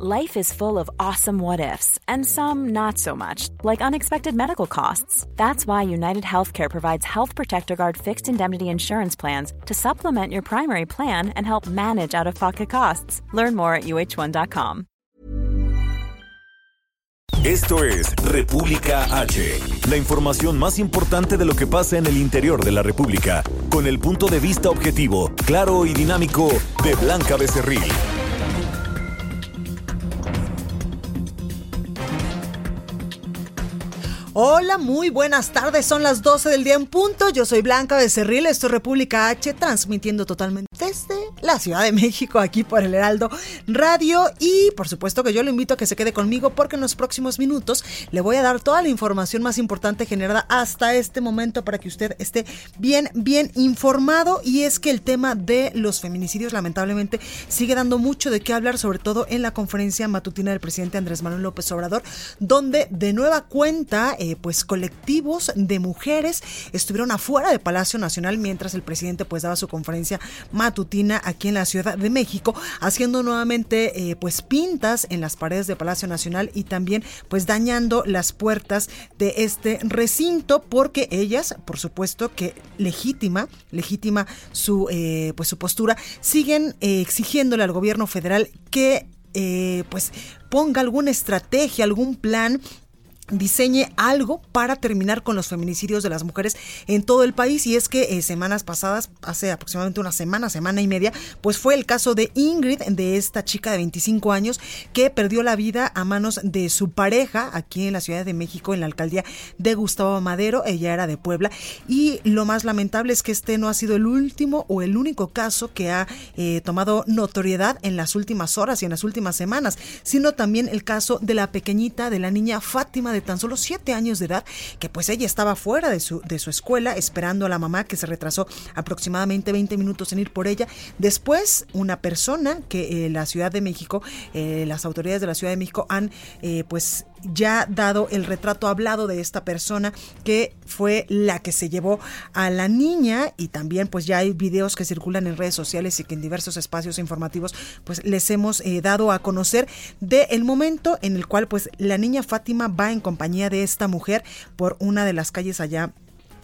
Life is full of awesome what ifs, and some not so much, like unexpected medical costs. That's why United Healthcare provides Health Protector Guard fixed indemnity insurance plans to supplement your primary plan and help manage out of pocket costs. Learn more at uh1.com. Esto es República H, la información más importante de lo que pasa en el interior de la República, con el punto de vista objetivo, claro y dinámico de Blanca Becerril. Hola, muy buenas tardes. Son las 12 del día en punto. Yo soy Blanca Becerril, esto es República H, transmitiendo totalmente desde la Ciudad de México, aquí por el Heraldo Radio. Y por supuesto que yo lo invito a que se quede conmigo porque en los próximos minutos le voy a dar toda la información más importante generada hasta este momento para que usted esté bien, bien informado. Y es que el tema de los feminicidios lamentablemente sigue dando mucho de qué hablar, sobre todo en la conferencia matutina del presidente Andrés Manuel López Obrador, donde de nueva cuenta... pues colectivos de mujeres estuvieron afuera de Palacio Nacional mientras el presidente pues daba su conferencia matutina aquí en la Ciudad de México, haciendo nuevamente eh, pues pintas en las paredes de Palacio Nacional y también pues dañando las puertas de este recinto porque ellas, por supuesto que legítima, legítima su eh, pues su postura, siguen exigiéndole al gobierno federal que pues ponga alguna estrategia, algún plan diseñe algo para terminar con los feminicidios de las mujeres en todo el país. Y es que eh, semanas pasadas, hace aproximadamente una semana, semana y media, pues fue el caso de Ingrid, de esta chica de 25 años que perdió la vida a manos de su pareja aquí en la Ciudad de México, en la alcaldía de Gustavo Madero, ella era de Puebla. Y lo más lamentable es que este no ha sido el último o el único caso que ha eh, tomado notoriedad en las últimas horas y en las últimas semanas, sino también el caso de la pequeñita, de la niña Fátima tan solo siete años de edad, que pues ella estaba fuera de su, de su escuela esperando a la mamá que se retrasó aproximadamente 20 minutos en ir por ella. Después, una persona que eh, la Ciudad de México, eh, las autoridades de la Ciudad de México han eh, pues ya dado el retrato hablado de esta persona que fue la que se llevó a la niña y también pues ya hay videos que circulan en redes sociales y que en diversos espacios informativos pues les hemos eh, dado a conocer de el momento en el cual pues la niña Fátima va en compañía de esta mujer por una de las calles allá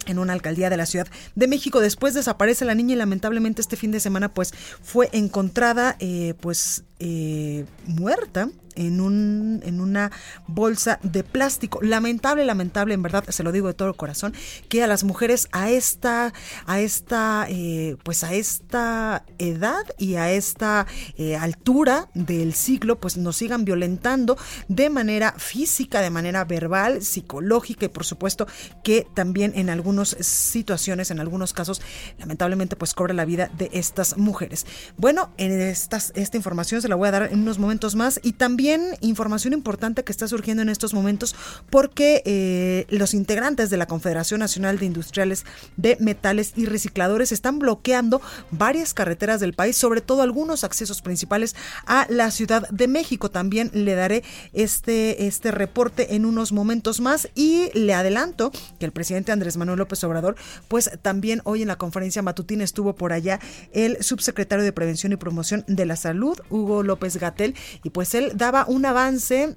en una alcaldía de la Ciudad de México. Después desaparece la niña y lamentablemente este fin de semana pues fue encontrada eh, pues eh, muerta en, un, en una bolsa de plástico. Lamentable, lamentable, en verdad, se lo digo de todo el corazón, que a las mujeres a esta, a esta, eh, pues a esta edad y a esta eh, altura del siglo, pues nos sigan violentando de manera física, de manera verbal, psicológica y por supuesto que también en algunas situaciones, en algunos casos, lamentablemente pues cobra la vida de estas mujeres. Bueno, en estas, esta información se la voy a dar en unos momentos más y también información importante que está surgiendo en estos momentos porque eh, los integrantes de la Confederación Nacional de Industriales de Metales y Recicladores están bloqueando varias carreteras del país, sobre todo algunos accesos principales a la Ciudad de México. También le daré este, este reporte en unos momentos más y le adelanto que el presidente Andrés Manuel López Obrador, pues también hoy en la conferencia matutina estuvo por allá el subsecretario de Prevención y Promoción de la Salud, Hugo López Gatel, y pues él daba un avance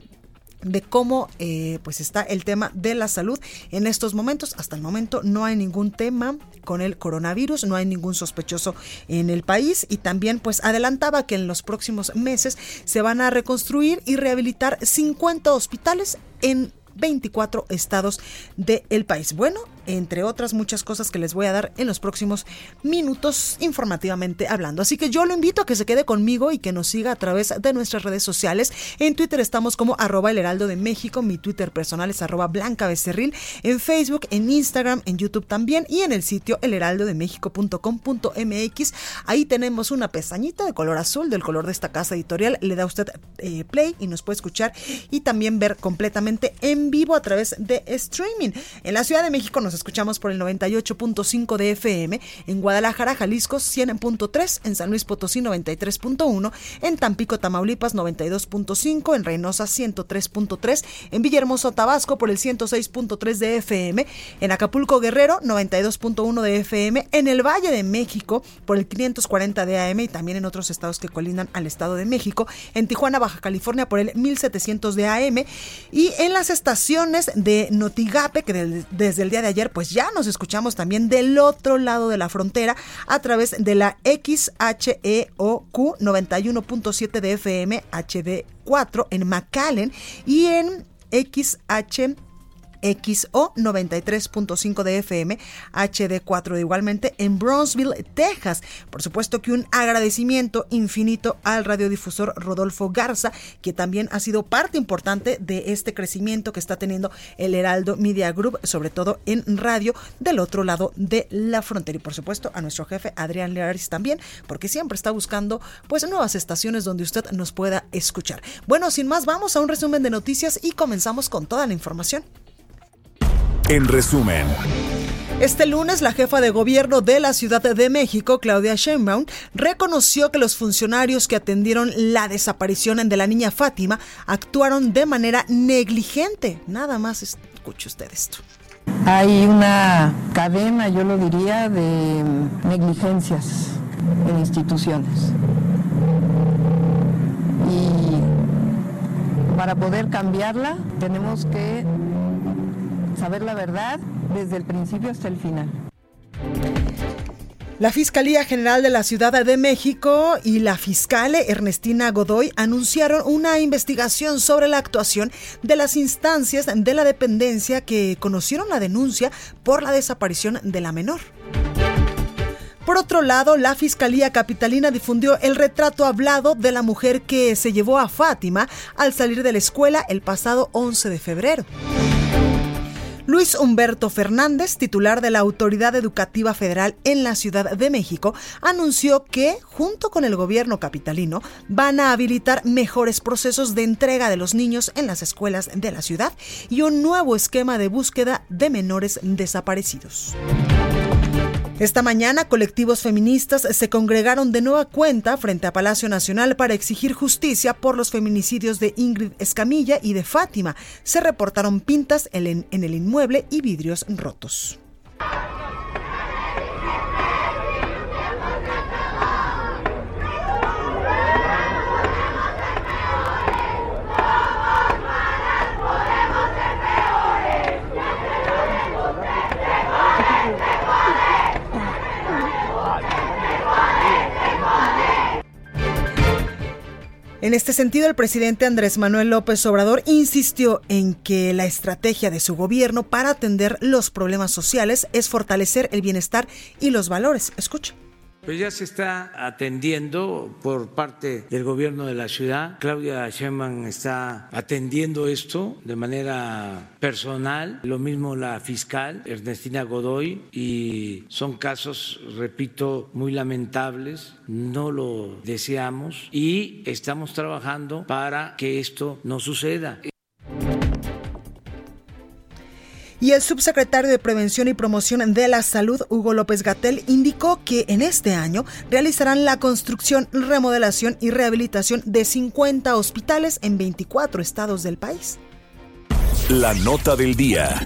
de cómo eh, pues está el tema de la salud en estos momentos. Hasta el momento no hay ningún tema con el coronavirus, no hay ningún sospechoso en el país y también pues adelantaba que en los próximos meses se van a reconstruir y rehabilitar 50 hospitales en 24 estados del país. Bueno, entre otras muchas cosas que les voy a dar en los próximos minutos informativamente hablando. Así que yo lo invito a que se quede conmigo y que nos siga a través de nuestras redes sociales. En Twitter estamos como arroba el heraldo de México, mi Twitter personal es arroba blanca becerril, en Facebook, en Instagram, en YouTube también y en el sitio elheraldodemexico.com.mx. Ahí tenemos una pestañita de color azul, del color de esta casa editorial. Le da usted eh, play y nos puede escuchar y también ver completamente en vivo a través de streaming. En la Ciudad de México nos escuchamos por el 98.5 de FM, en Guadalajara, Jalisco 100.3, en San Luis Potosí 93.1, en Tampico, Tamaulipas 92.5, en Reynosa 103.3, en Villahermoso, Tabasco por el 106.3 de FM, en Acapulco, Guerrero 92.1 de FM, en el Valle de México por el 540 de AM y también en otros estados que colindan al Estado de México, en Tijuana, Baja California por el 1700 de AM y en las estaciones de Notigape que desde el día de ayer pues ya nos escuchamos también del otro lado de la frontera a través de la XHEOQ 91.7 de FM HD4 en McAllen y en XH XO 93.5 de FM, HD4 igualmente en Brownsville, Texas. Por supuesto que un agradecimiento infinito al radiodifusor Rodolfo Garza, que también ha sido parte importante de este crecimiento que está teniendo el Heraldo Media Group, sobre todo en radio del otro lado de la frontera. Y por supuesto a nuestro jefe Adrián Learis también, porque siempre está buscando pues nuevas estaciones donde usted nos pueda escuchar. Bueno, sin más, vamos a un resumen de noticias y comenzamos con toda la información. En resumen. Este lunes, la jefa de gobierno de la Ciudad de México, Claudia Sheinbaum, reconoció que los funcionarios que atendieron la desaparición de la niña Fátima actuaron de manera negligente. Nada más escuche usted esto. Hay una cadena, yo lo diría, de negligencias en instituciones. Y para poder cambiarla tenemos que saber la verdad desde el principio hasta el final. La Fiscalía General de la Ciudad de México y la fiscal Ernestina Godoy anunciaron una investigación sobre la actuación de las instancias de la dependencia que conocieron la denuncia por la desaparición de la menor. Por otro lado, la Fiscalía Capitalina difundió el retrato hablado de la mujer que se llevó a Fátima al salir de la escuela el pasado 11 de febrero. Luis Humberto Fernández, titular de la Autoridad Educativa Federal en la Ciudad de México, anunció que, junto con el gobierno capitalino, van a habilitar mejores procesos de entrega de los niños en las escuelas de la ciudad y un nuevo esquema de búsqueda de menores desaparecidos. Esta mañana, colectivos feministas se congregaron de nueva cuenta frente a Palacio Nacional para exigir justicia por los feminicidios de Ingrid Escamilla y de Fátima. Se reportaron pintas en el inmueble y vidrios rotos. En este sentido, el presidente Andrés Manuel López Obrador insistió en que la estrategia de su gobierno para atender los problemas sociales es fortalecer el bienestar y los valores. Escucha. Pues ya se está atendiendo por parte del gobierno de la ciudad. Claudia Sheinbaum está atendiendo esto de manera personal, lo mismo la fiscal Ernestina Godoy y son casos, repito, muy lamentables, no lo deseamos y estamos trabajando para que esto no suceda. Y el subsecretario de Prevención y Promoción de la Salud, Hugo López Gatel, indicó que en este año realizarán la construcción, remodelación y rehabilitación de 50 hospitales en 24 estados del país. La nota del día.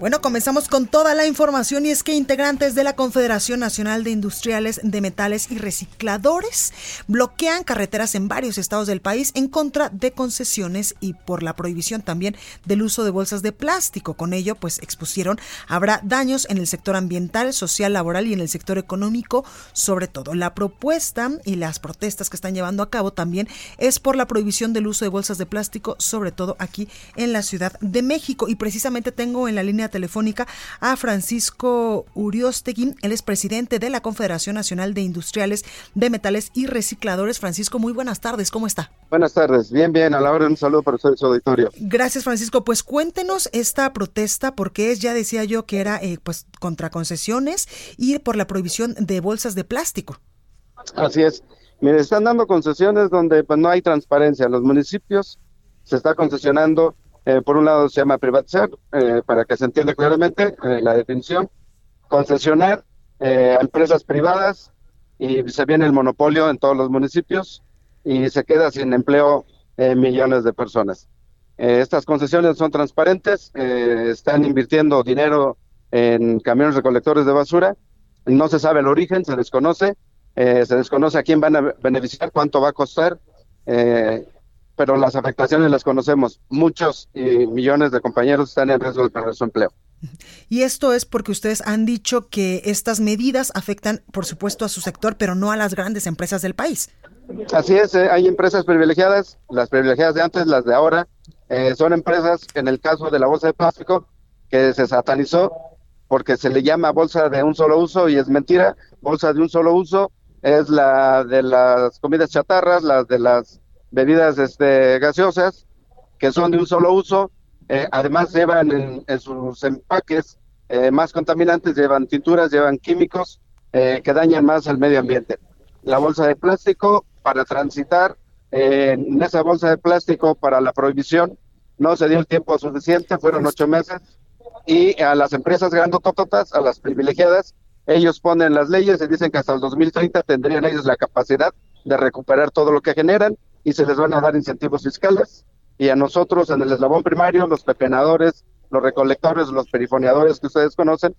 Bueno, comenzamos con toda la información y es que integrantes de la Confederación Nacional de Industriales de Metales y Recicladores bloquean carreteras en varios estados del país en contra de concesiones y por la prohibición también del uso de bolsas de plástico. Con ello, pues expusieron, habrá daños en el sector ambiental, social, laboral y en el sector económico, sobre todo. La propuesta y las protestas que están llevando a cabo también es por la prohibición del uso de bolsas de plástico, sobre todo aquí en la Ciudad de México. Y precisamente tengo en la línea telefónica a Francisco Uriostegui, él es presidente de la Confederación Nacional de Industriales de Metales y Recicladores. Francisco, muy buenas tardes, ¿cómo está? Buenas tardes, bien, bien, a la hora un saludo para usted, su auditorio. Gracias, Francisco. Pues cuéntenos esta protesta, porque es, ya decía yo, que era eh, pues contra concesiones y por la prohibición de bolsas de plástico. Así es. Mire, están dando concesiones donde pues, no hay transparencia. Los municipios se está concesionando Eh, por un lado se llama privatizar, eh, para que se entienda claramente eh, la definición, concesionar a empresas privadas y se viene el monopolio en todos los municipios y se queda sin empleo millones de personas. estas concesiones son transparentes, están invirtiendo dinero en camiones recolectores de basura, no se sabe el origen, se desconoce, se desconoce a quién van a beneficiar, cuánto va a costar, pero las afectaciones las conocemos. Muchos y millones de compañeros están en riesgo de perder su empleo. Y esto es porque ustedes han dicho que estas medidas afectan, por supuesto, a su sector, pero no a las grandes empresas del país. Así es, eh, hay empresas privilegiadas, las privilegiadas de antes, las de ahora. Eh, son empresas, en el caso de la bolsa de plástico, que se satanizó porque se le llama bolsa de un solo uso y es mentira. Bolsa de un solo uso es la de las comidas chatarras, las de las bebidas este, gaseosas que son de un solo uso. Eh, además llevan en, sus empaques eh, más contaminantes, llevan tinturas, llevan químicos eh, que dañan más al medio ambiente. La bolsa de plástico para transitar en esa bolsa de plástico para la prohibición no se dio el tiempo suficiente, fueron ocho meses y a las empresas grandotototas, a las privilegiadas, ellos ponen las leyes y dicen que hasta el 2030 tendrían ellos la capacidad de recuperar todo lo que generan y se les van a dar incentivos fiscales. Y a nosotros en el eslabón primario, los pepenadores, los recolectores, los perifoneadores que ustedes conocen,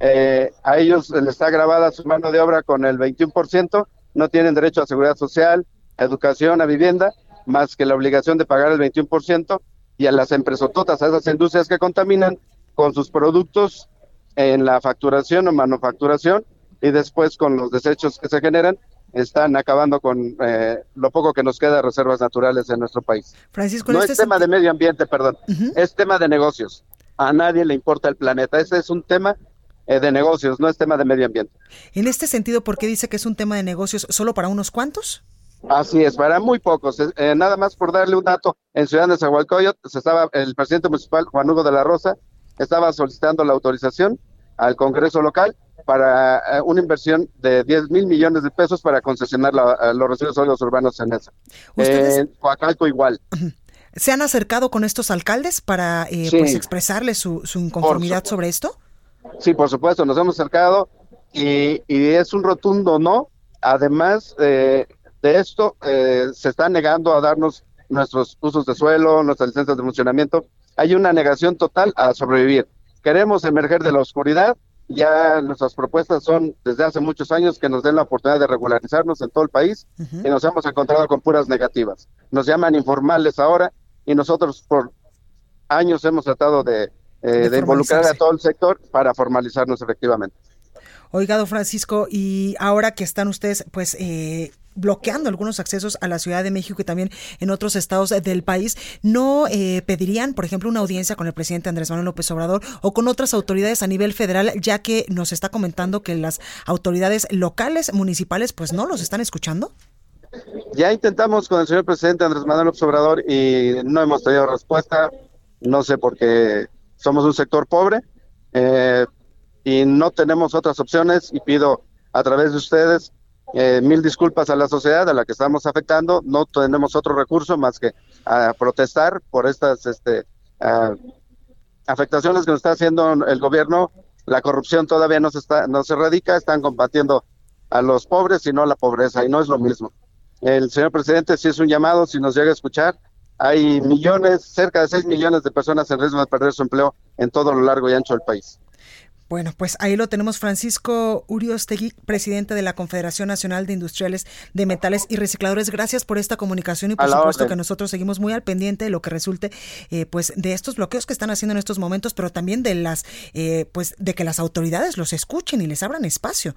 eh, a ellos les está grabada su mano de obra con el 21%, no tienen derecho a seguridad social, a educación, a vivienda, más que la obligación de pagar el 21%, y a las empresototas, a esas industrias que contaminan con sus productos en la facturación o manufacturación, y después con los desechos que se generan, están acabando con eh, lo poco que nos queda de reservas naturales en nuestro país. Francisco, no este es tema de medio ambiente, perdón, es tema de negocios. A nadie le importa el planeta. Ese es un tema eh, de negocios, no es tema de medio ambiente. En este sentido, ¿por qué dice que es un tema de negocios solo para unos cuantos? Así es, para muy pocos. Eh, nada más por darle un dato, en Ciudad de Zahualcoyot, se estaba, el presidente municipal, Juan Hugo de la Rosa, estaba solicitando la autorización al Congreso local para eh, una inversión de 10 mil millones de pesos para concesionar eh, los residuos sólidos urbanos en esa. En Coacalco igual. ¿Se han acercado con estos alcaldes para eh, pues expresarles su, inconformidad sobre esto? Sí, por supuesto, nos hemos acercado y, es un rotundo no. Además de esto, se está negando a darnos nuestros usos de suelo, nuestras licencias de funcionamiento. Hay una negación total a sobrevivir. Queremos emerger de la oscuridad ya nuestras propuestas son desde hace muchos años que nos den la oportunidad de regularizarnos en todo el país y nos hemos encontrado con puras negativas. Nos llaman informales ahora y nosotros por años hemos tratado de, eh, involucrar a todo el sector para formalizarnos efectivamente. Oigado Francisco, y ahora que están ustedes pues eh, bloqueando algunos accesos a la Ciudad de México y también en otros estados del país, ¿no eh, pedirían, por ejemplo, una audiencia con el presidente Andrés Manuel López Obrador o con otras autoridades a nivel federal, ya que nos está comentando que las autoridades locales, municipales, pues no los están escuchando? Ya intentamos con el señor presidente Andrés Manuel López Obrador y no hemos tenido respuesta, no sé por qué somos un sector pobre eh, y no tenemos otras opciones y pido a través de ustedes eh, mil disculpas a la sociedad a la que estamos afectando. No tenemos otro recurso más que a protestar por estas este, afectaciones que nos está haciendo el gobierno. La corrupción todavía no se, está, no se erradica, están combatiendo a los pobres y no a la pobreza, y no es lo mismo. El señor presidente, si es un llamado, si nos llega a escuchar, hay millones, cerca de 6 millones de personas en riesgo de perder su empleo en todo lo largo y ancho del país. Bueno, pues ahí lo tenemos Francisco Uriostegui, presidente de la Confederación Nacional de Industriales de Metales y Recicladores. Gracias por esta comunicación y por supuesto que nosotros seguimos muy al pendiente de lo que resulte eh, pues de estos bloqueos que están haciendo en estos momentos, pero también de las eh, pues de que las autoridades los escuchen y les abran espacio.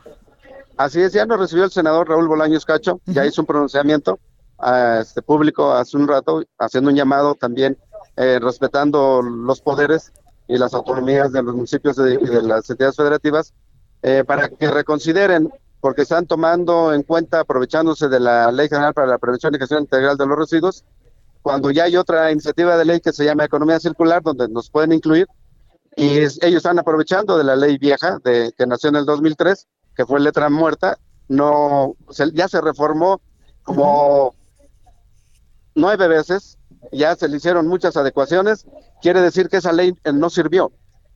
Así es, ya nos recibió el senador Raúl Bolaños Cacho, ya hizo un pronunciamiento a este público hace un rato, haciendo un llamado también eh, respetando los poderes y las autonomías de los municipios y de, las entidades federativas eh, para que reconsideren, porque están tomando en cuenta, aprovechándose de la Ley General para la Prevención y Gestión Integral de los Residuos, cuando ya hay otra iniciativa de ley que se llama Economía Circular, donde nos pueden incluir, y ellos están aprovechando de la ley vieja de, que nació en el 2003, que fue letra muerta, no ya se reformó como nueve veces ya se le hicieron muchas adecuaciones, quiere decir que esa ley eh, no sirvió.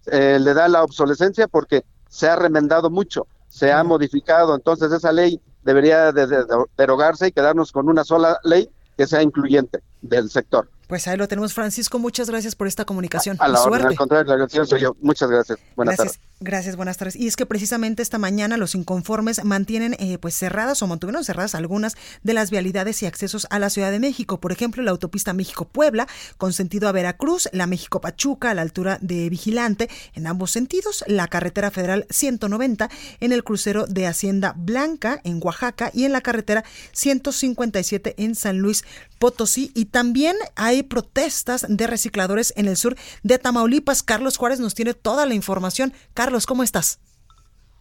Eh, le da la obsolescencia porque se ha remendado mucho, se ha modificado, entonces esa ley debería de derogarse y quedarnos con una sola ley que sea incluyente del sector. Pues ahí lo tenemos, Francisco. Muchas gracias por esta comunicación. A la orden, al contrario, la soy yo. Muchas gracias. Buenas gracias. tardes. Gracias, buenas tardes. Y es que precisamente esta mañana los inconformes mantienen eh, pues cerradas o mantuvieron cerradas algunas de las vialidades y accesos a la Ciudad de México. Por ejemplo, la autopista México-Puebla con sentido a Veracruz, la México-Pachuca a la altura de Vigilante en ambos sentidos, la carretera federal 190 en el crucero de Hacienda Blanca en Oaxaca y en la carretera 157 en San Luis Potosí. Y también hay protestas de recicladores en el sur de Tamaulipas. Carlos Juárez nos tiene toda la información. ¿Cómo estás?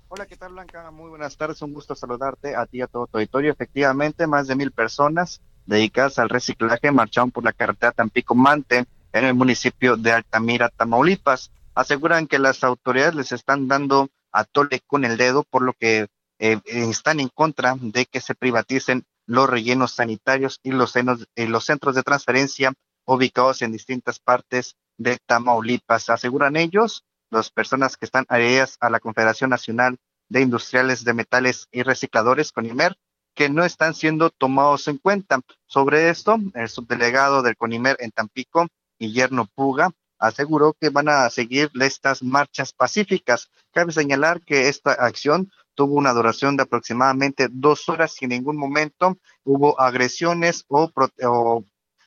Hola, ¿qué tal Blanca? Muy buenas tardes, un gusto saludarte a ti y a todo tu auditorio. Efectivamente, más de mil personas dedicadas al reciclaje marcharon por la carretera Tampico-Mante en el municipio de Altamira, Tamaulipas. Aseguran que las autoridades les están dando a tole con el dedo, por lo que eh, están en contra de que se privaticen los rellenos sanitarios y los, y los centros de transferencia ubicados en distintas partes de Tamaulipas. Aseguran ellos las personas que están adheridas a la Confederación Nacional de Industriales de Metales y Recicladores, CONIMER, que no están siendo tomados en cuenta. Sobre esto, el subdelegado del CONIMER en Tampico, Guillermo Puga, aseguró que van a seguir estas marchas pacíficas. Cabe señalar que esta acción tuvo una duración de aproximadamente dos horas y en ningún momento hubo agresiones o, o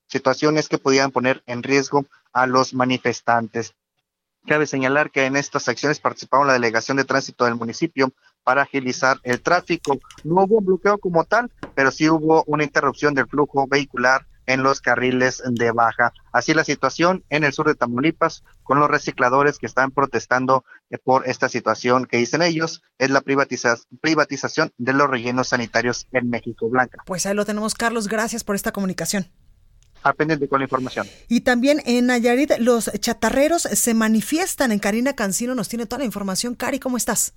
situaciones que podían poner en riesgo a los manifestantes. Cabe señalar que en estas acciones participaron la delegación de tránsito del municipio para agilizar el tráfico. No hubo un bloqueo como tal, pero sí hubo una interrupción del flujo vehicular en los carriles de baja. Así la situación en el sur de Tamaulipas con los recicladores que están protestando por esta situación que dicen ellos es la privatización de los rellenos sanitarios en México Blanca. Pues ahí lo tenemos, Carlos. Gracias por esta comunicación apenas con la información. Y también en Nayarit, los chatarreros se manifiestan. En Karina Cancino nos tiene toda la información. Cari, ¿cómo estás?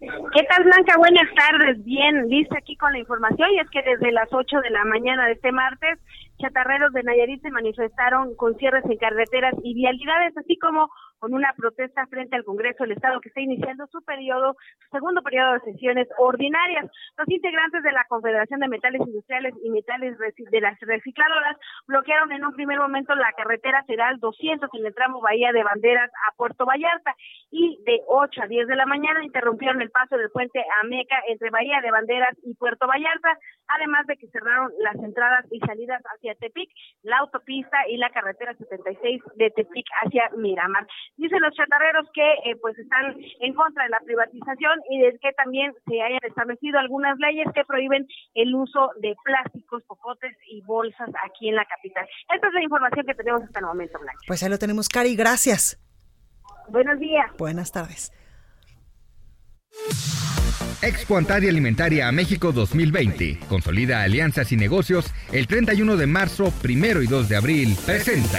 ¿Qué tal, Blanca? Buenas tardes. Bien, lista aquí con la información. Y es que desde las 8 de la mañana de este martes, chatarreros de Nayarit se manifestaron con cierres en carreteras y vialidades, así como con una protesta frente al Congreso del Estado que está iniciando su periodo, su segundo periodo de sesiones ordinarias. Los integrantes de la Confederación de Metales Industriales y Metales de las Recicladoras bloquearon en un primer momento la carretera federal 200 en el tramo Bahía de Banderas a Puerto Vallarta y de 8 a 10 de la mañana interrumpieron el paso del puente Ameca entre Bahía de Banderas y Puerto Vallarta, además de que cerraron las entradas y salidas hacia Tepic, la autopista y la carretera 76 de Tepic hacia Miramar. Dicen los chatarreros que eh, pues están en contra de la privatización y de que también se hayan establecido algunas leyes que prohíben el uso de plásticos, popotes y bolsas aquí en la capital. Esta es la información que tenemos hasta el momento, Blanca. Pues ahí lo tenemos, Cari, gracias. Buenos días. Buenas tardes. Expo Antaria Alimentaria a México 2020. Consolida alianzas y negocios. El 31 de marzo, primero y 2 de abril. Presenta.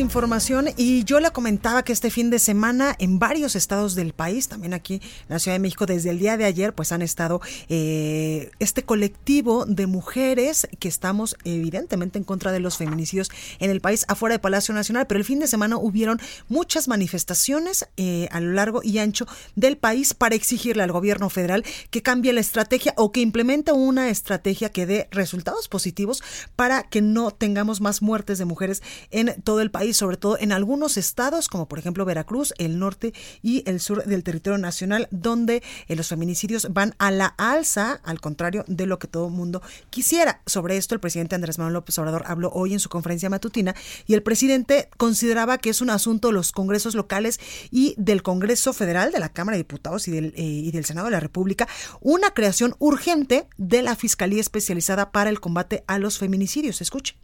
información y yo la comentaba que este fin de semana en varios estados del país, también aquí en la Ciudad de México, desde el día de ayer, pues han estado eh, este colectivo de mujeres que estamos evidentemente en contra de los feminicidios en el país afuera de Palacio Nacional, pero el fin de semana hubieron muchas manifestaciones eh, a lo largo y ancho del país para exigirle al gobierno federal que cambie la estrategia o que implemente una estrategia que dé resultados positivos para que no tengamos más muertes de mujeres en todo el país sobre todo en algunos estados, como por ejemplo Veracruz, el norte y el sur del territorio nacional, donde eh, los feminicidios van a la alza, al contrario de lo que todo el mundo quisiera. Sobre esto, el presidente Andrés Manuel López Obrador habló hoy en su conferencia matutina y el presidente consideraba que es un asunto de los congresos locales y del Congreso Federal, de la Cámara de Diputados y del, eh, y del Senado de la República, una creación urgente de la Fiscalía Especializada para el Combate a los Feminicidios. Escuche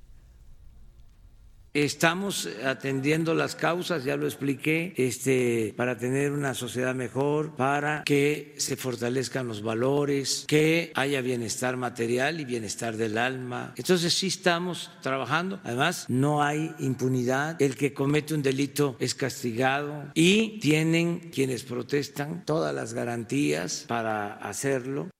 Estamos atendiendo las causas, ya lo expliqué, este, para tener una sociedad mejor, para que se fortalezcan los valores, que haya bienestar material y bienestar del alma. Entonces sí estamos trabajando. Además, no hay impunidad. El que comete un delito es castigado y tienen quienes protestan todas las garantías para hacerlo.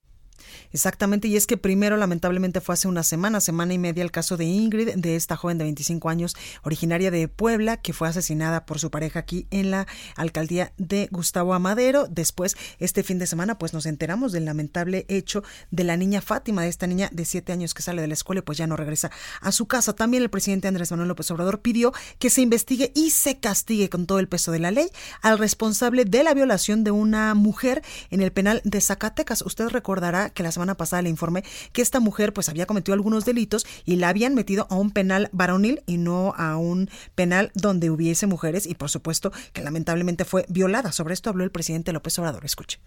Exactamente, y es que primero lamentablemente fue hace una semana, semana y media el caso de Ingrid, de esta joven de 25 años, originaria de Puebla, que fue asesinada por su pareja aquí en la alcaldía de Gustavo Amadero. Después, este fin de semana, pues nos enteramos del lamentable hecho de la niña Fátima, de esta niña de 7 años que sale de la escuela y pues ya no regresa a su casa. También el presidente Andrés Manuel López Obrador pidió que se investigue y se castigue con todo el peso de la ley al responsable de la violación de una mujer en el penal de Zacatecas. Usted recordará que las semana pasada le informé que esta mujer pues había cometido algunos delitos y la habían metido a un penal varonil y no a un penal donde hubiese mujeres y por supuesto que lamentablemente fue violada. Sobre esto habló el presidente López Obrador. Escuche.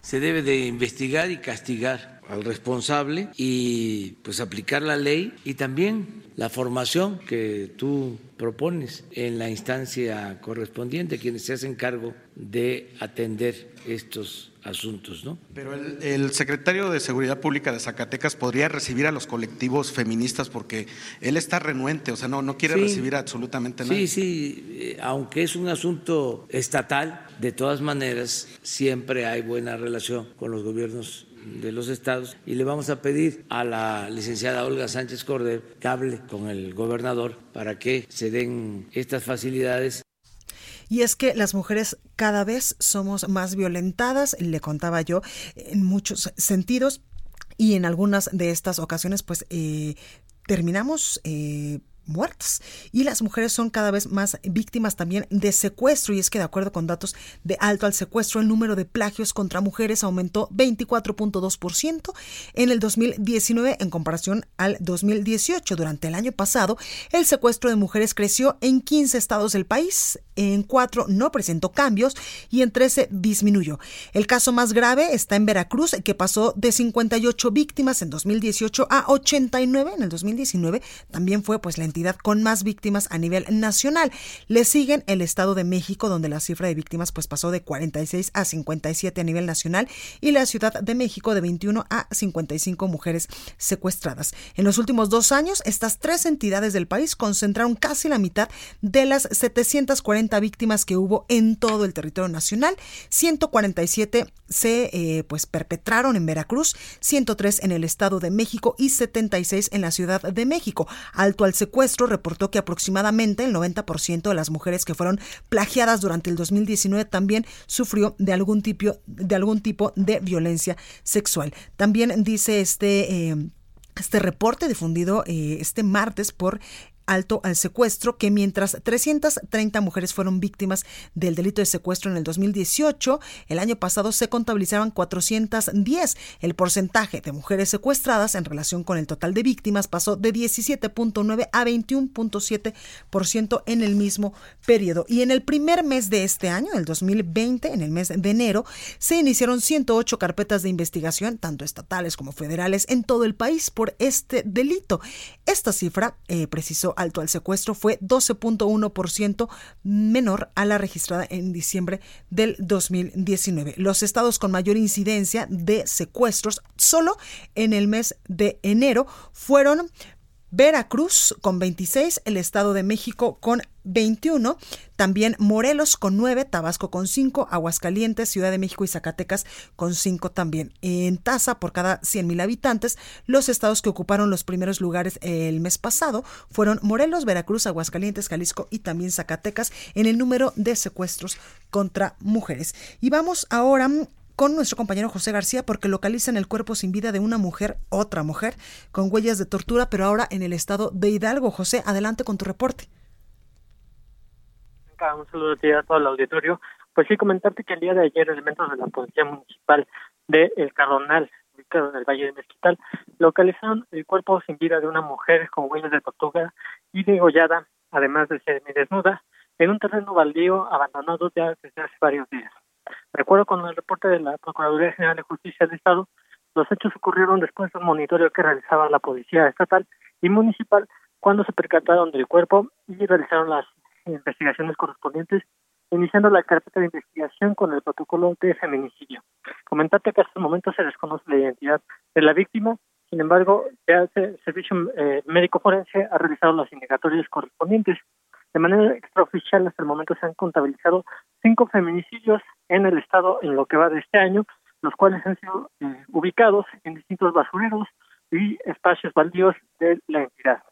Se debe de investigar y castigar al responsable y pues aplicar la ley y también la formación que tú propones en la instancia correspondiente, quienes se hacen cargo de atender estos asuntos, ¿no? Pero el, secretario de Seguridad Pública de Zacatecas podría recibir a los colectivos feministas porque él está renuente, o sea, no, no quiere recibir absolutamente nada. Sí, sí, eh, aunque es un asunto estatal, de todas maneras siempre hay buena relación con los gobiernos de los estados y le vamos a pedir a la licenciada Olga Sánchez Cordero que hable con el gobernador para que se den estas facilidades y es que las mujeres cada vez somos más violentadas, le contaba yo, en muchos sentidos, y en algunas de estas ocasiones, pues eh, terminamos... Eh, muertas. Y las mujeres son cada vez más víctimas también de secuestro. Y es que de acuerdo con datos de alto al secuestro, el número de plagios contra mujeres aumentó 24.2% en el 2019 en comparación al 2018. Durante el año pasado, el secuestro de mujeres creció en 15 estados del país, en 4 no presentó cambios y en 13 disminuyó. El caso más grave está en Veracruz, que pasó de 58 víctimas en 2018 a 89 en el 2019. También fue pues la con más víctimas a nivel nacional. Le siguen el Estado de México, donde la cifra de víctimas pues pasó de 46 a 57 a nivel nacional, y la Ciudad de México de 21 a 55 mujeres secuestradas. En los últimos dos años, estas tres entidades del país concentraron casi la mitad de las 740 víctimas que hubo en todo el territorio nacional. 147 se eh, pues perpetraron en Veracruz, 103 en el Estado de México y 76 en la Ciudad de México. Alto al secuestro reportó que aproximadamente el 90% de las mujeres que fueron plagiadas durante el 2019 también sufrió de algún tipo de, algún tipo de violencia sexual. También dice este... Eh, este reporte difundido eh, este martes por alto al secuestro, que mientras 330 mujeres fueron víctimas del delito de secuestro en el 2018, el año pasado se contabilizaban 410. El porcentaje de mujeres secuestradas en relación con el total de víctimas pasó de 17.9 a 21.7% en el mismo periodo. Y en el primer mes de este año, el 2020, en el mes de enero, se iniciaron 108 carpetas de investigación, tanto estatales como federales, en todo el país por este delito. Esta cifra, eh, precisó alto al secuestro fue 12.1% menor a la registrada en diciembre del 2019. Los estados con mayor incidencia de secuestros solo en el mes de enero fueron Veracruz con 26, el Estado de México con 21, también Morelos con 9, Tabasco con 5, Aguascalientes, Ciudad de México y Zacatecas con 5 también. En tasa por cada 100 mil habitantes, los estados que ocuparon los primeros lugares el mes pasado fueron Morelos, Veracruz, Aguascalientes, Jalisco y también Zacatecas en el número de secuestros contra mujeres. Y vamos ahora con nuestro compañero José García porque localizan el cuerpo sin vida de una mujer, otra mujer, con huellas de tortura, pero ahora en el estado de Hidalgo. José, adelante con tu reporte. Un saludo a todo el auditorio. Pues sí, comentarte que el día de ayer elementos de la Policía Municipal de El Cardonal, ubicado en el Valle de Mezquital, localizaron el cuerpo sin vida de una mujer con huellas de tortuga y degollada, además de ser desnuda, en un terreno baldío abandonado ya desde hace varios días. Recuerdo con el reporte de la Procuraduría General de Justicia del Estado, los hechos ocurrieron después de un monitoreo que realizaba la Policía Estatal y Municipal cuando se percataron del cuerpo y realizaron las investigaciones correspondientes, iniciando la carpeta de investigación con el protocolo de feminicidio. Comentarte que hasta el momento se desconoce la identidad de la víctima, sin embargo, el Servicio eh, Médico Forense ha realizado las indagatorias correspondientes. De manera extraoficial, hasta el momento se han contabilizado cinco feminicidios en el estado en lo que va de este año, los cuales han sido eh, ubicados en distintos basureros y espacios baldíos de la entidad.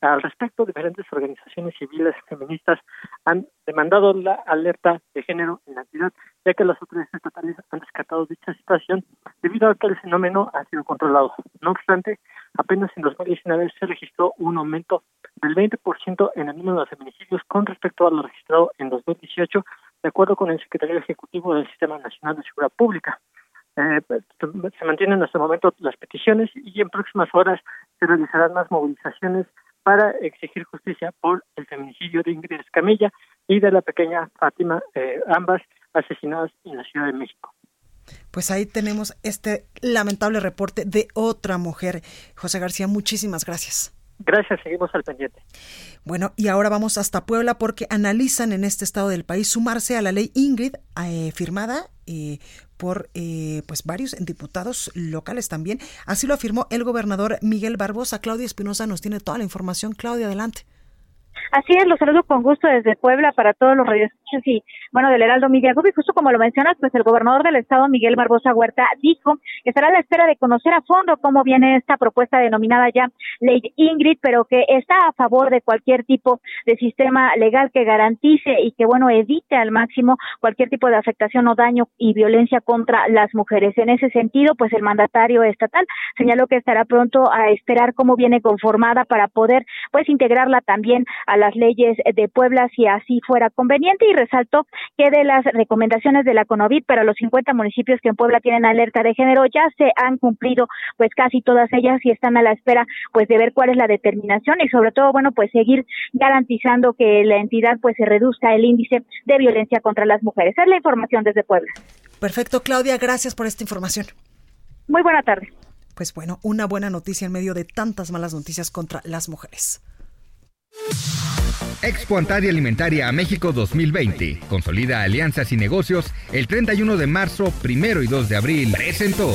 Al respecto, diferentes organizaciones civiles feministas han demandado la alerta de género en la entidad, ya que las autoridades estatales han descartado dicha situación debido a que el fenómeno ha sido controlado. No obstante, apenas en 2019 se registró un aumento del 20% en el número de feminicidios con respecto a lo registrado en 2018, de acuerdo con el secretario ejecutivo del Sistema Nacional de Seguridad Pública. Eh, se mantienen hasta el momento las peticiones y en próximas horas se realizarán más movilizaciones para exigir justicia por el feminicidio de Ingrid Escamilla y de la pequeña Fátima, eh, ambas asesinadas en la Ciudad de México. Pues ahí tenemos este lamentable reporte de otra mujer. José García, muchísimas gracias. Gracias, seguimos al pendiente. Bueno, y ahora vamos hasta Puebla porque analizan en este estado del país sumarse a la ley Ingrid eh, firmada eh, por eh, pues varios diputados locales también. Así lo afirmó el gobernador Miguel Barbosa. Claudia Espinosa nos tiene toda la información. Claudia, adelante. Así es, los saludo con gusto desde Puebla para todos los radioescuchas y, bueno, del Heraldo. Y justo como lo mencionas, pues el gobernador del estado, Miguel Barbosa Huerta, dijo que estará a la espera de conocer a fondo cómo viene esta propuesta denominada ya Ley Ingrid, pero que está a favor de cualquier tipo de sistema legal que garantice y que, bueno, evite al máximo cualquier tipo de afectación o daño y violencia contra las mujeres. En ese sentido, pues el mandatario estatal señaló que estará pronto a esperar cómo viene conformada para poder, pues, integrarla también a las leyes de Puebla si así fuera conveniente y resaltó que de las recomendaciones de la CONOVID para los 50 municipios que en Puebla tienen alerta de género ya se han cumplido pues casi todas ellas y están a la espera pues de ver cuál es la determinación y sobre todo bueno pues seguir garantizando que la entidad pues se reduzca el índice de violencia contra las mujeres. Esa es la información desde Puebla. Perfecto, Claudia, gracias por esta información. Muy buena tarde. Pues bueno, una buena noticia en medio de tantas malas noticias contra las mujeres. Expo Antaria Alimentaria a México 2020. Consolida alianzas y negocios el 31 de marzo, primero y 2 de abril. Presentó.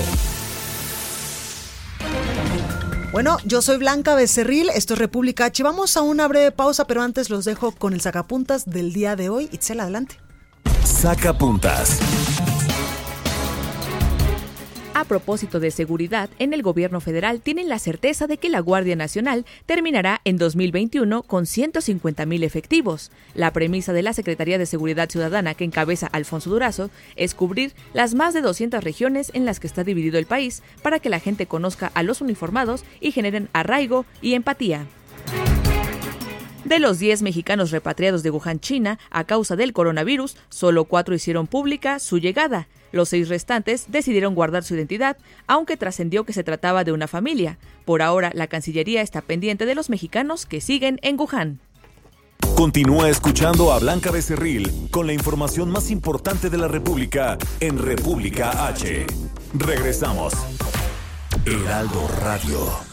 Bueno, yo soy Blanca Becerril, esto es República H. Vamos a una breve pausa, pero antes los dejo con el sacapuntas del día de hoy. Itzel, adelante. Sacapuntas. A propósito de seguridad, en el gobierno federal tienen la certeza de que la Guardia Nacional terminará en 2021 con 150 mil efectivos. La premisa de la Secretaría de Seguridad Ciudadana que encabeza Alfonso Durazo es cubrir las más de 200 regiones en las que está dividido el país para que la gente conozca a los uniformados y generen arraigo y empatía. De los 10 mexicanos repatriados de Wuhan, China, a causa del coronavirus, solo cuatro hicieron pública su llegada. Los seis restantes decidieron guardar su identidad, aunque trascendió que se trataba de una familia. Por ahora, la Cancillería está pendiente de los mexicanos que siguen en Wuhan. Continúa escuchando a Blanca Becerril con la información más importante de la República en República H. Regresamos. Heraldo Radio.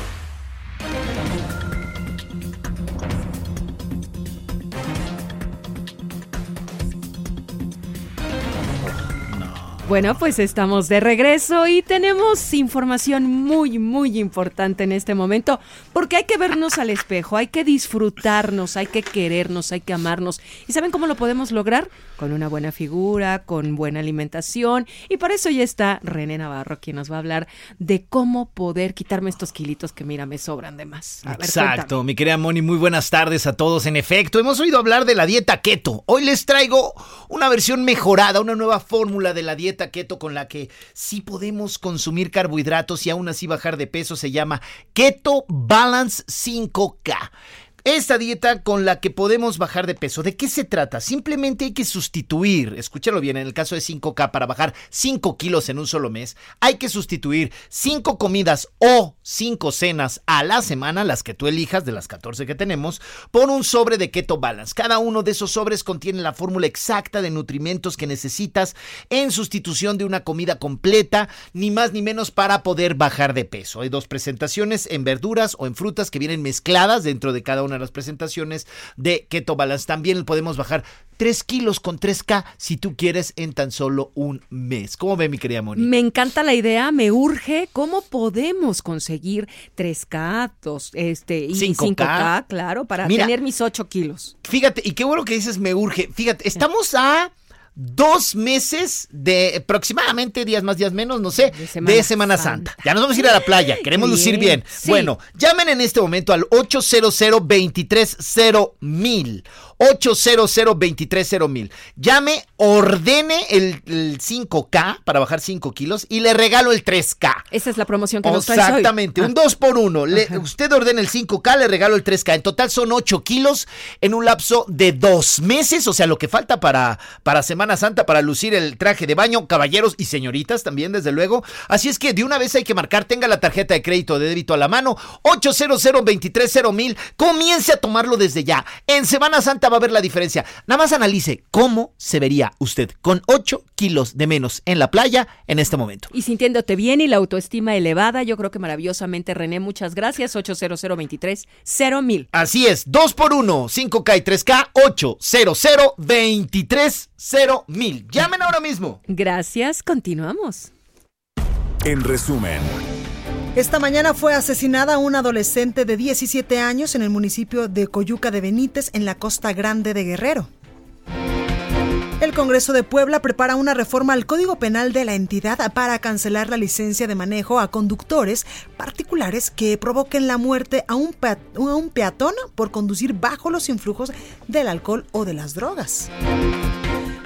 Bueno, pues estamos de regreso y tenemos información muy, muy importante en este momento, porque hay que vernos al espejo, hay que disfrutarnos, hay que querernos, hay que amarnos. ¿Y saben cómo lo podemos lograr? Con una buena figura, con buena alimentación. Y por eso ya está René Navarro, quien nos va a hablar de cómo poder quitarme estos kilitos que, mira, me sobran de más. Exacto, mi querida Moni, muy buenas tardes a todos. En efecto, hemos oído hablar de la dieta keto. Hoy les traigo una versión mejorada, una nueva fórmula de la dieta keto con la que sí podemos consumir carbohidratos y aún así bajar de peso se llama Keto Balance 5K. Esta dieta con la que podemos bajar de peso. ¿De qué se trata? Simplemente hay que sustituir, escúchalo bien, en el caso de 5K, para bajar 5 kilos en un solo mes, hay que sustituir 5 comidas o 5 cenas a la semana, las que tú elijas de las 14 que tenemos, por un sobre de Keto Balance. Cada uno de esos sobres contiene la fórmula exacta de nutrimentos que necesitas en sustitución de una comida completa, ni más ni menos para poder bajar de peso. Hay dos presentaciones en verduras o en frutas que vienen mezcladas dentro de cada una de las presentaciones de Keto Balance. También podemos bajar 3 kilos con 3K si tú quieres en tan solo un mes. ¿Cómo ve mi querida Moni? Me encanta la idea, me urge cómo podemos conseguir 3K este, y 5K, claro, para tener mis 8 kilos. Fíjate, y qué bueno que dices me urge. Fíjate, estamos a dos meses de aproximadamente días más, días menos, no sé, de Semana, Santa. Ya nos vamos a ir a la playa, queremos lucir bien. Bueno, llamen en este momento al 800 230 mil. 800 230 mil. Llame, ordene el, 5K para bajar 5 kilos y le regalo el 3K. Esa es la promoción que nos trae Exactamente, un 2 por 1 Usted ordena el 5K, le regalo el 3K. En total son 8 kilos en un lapso de dos meses, o sea, lo que falta para, para Semana Santa, para lucir el traje de baño, caballeros y señoritas también, desde luego. Así es que de una vez hay que marcar, tenga la tarjeta de crédito de débito a la mano, 800 230 mil. Comience a tomarlo desde ya. En Semana Santa va a ver la diferencia. Nada más analice cómo se vería usted con 8 kilos de menos en la playa en este momento. Y sintiéndote bien y la autoestima elevada, yo creo que maravillosamente, René, muchas gracias. 800 23 mil. Así es, 2 por 1, 5K y 3K, 800 23 mil. Llamen ahora mismo. Gracias, continuamos. En resumen. Esta mañana fue asesinada una adolescente de 17 años en el municipio de Coyuca de Benítez, en la costa grande de Guerrero. El Congreso de Puebla prepara una reforma al Código Penal de la entidad para cancelar la licencia de manejo a conductores particulares que provoquen la muerte a un, peatón por conducir bajo los influjos del alcohol o de las drogas.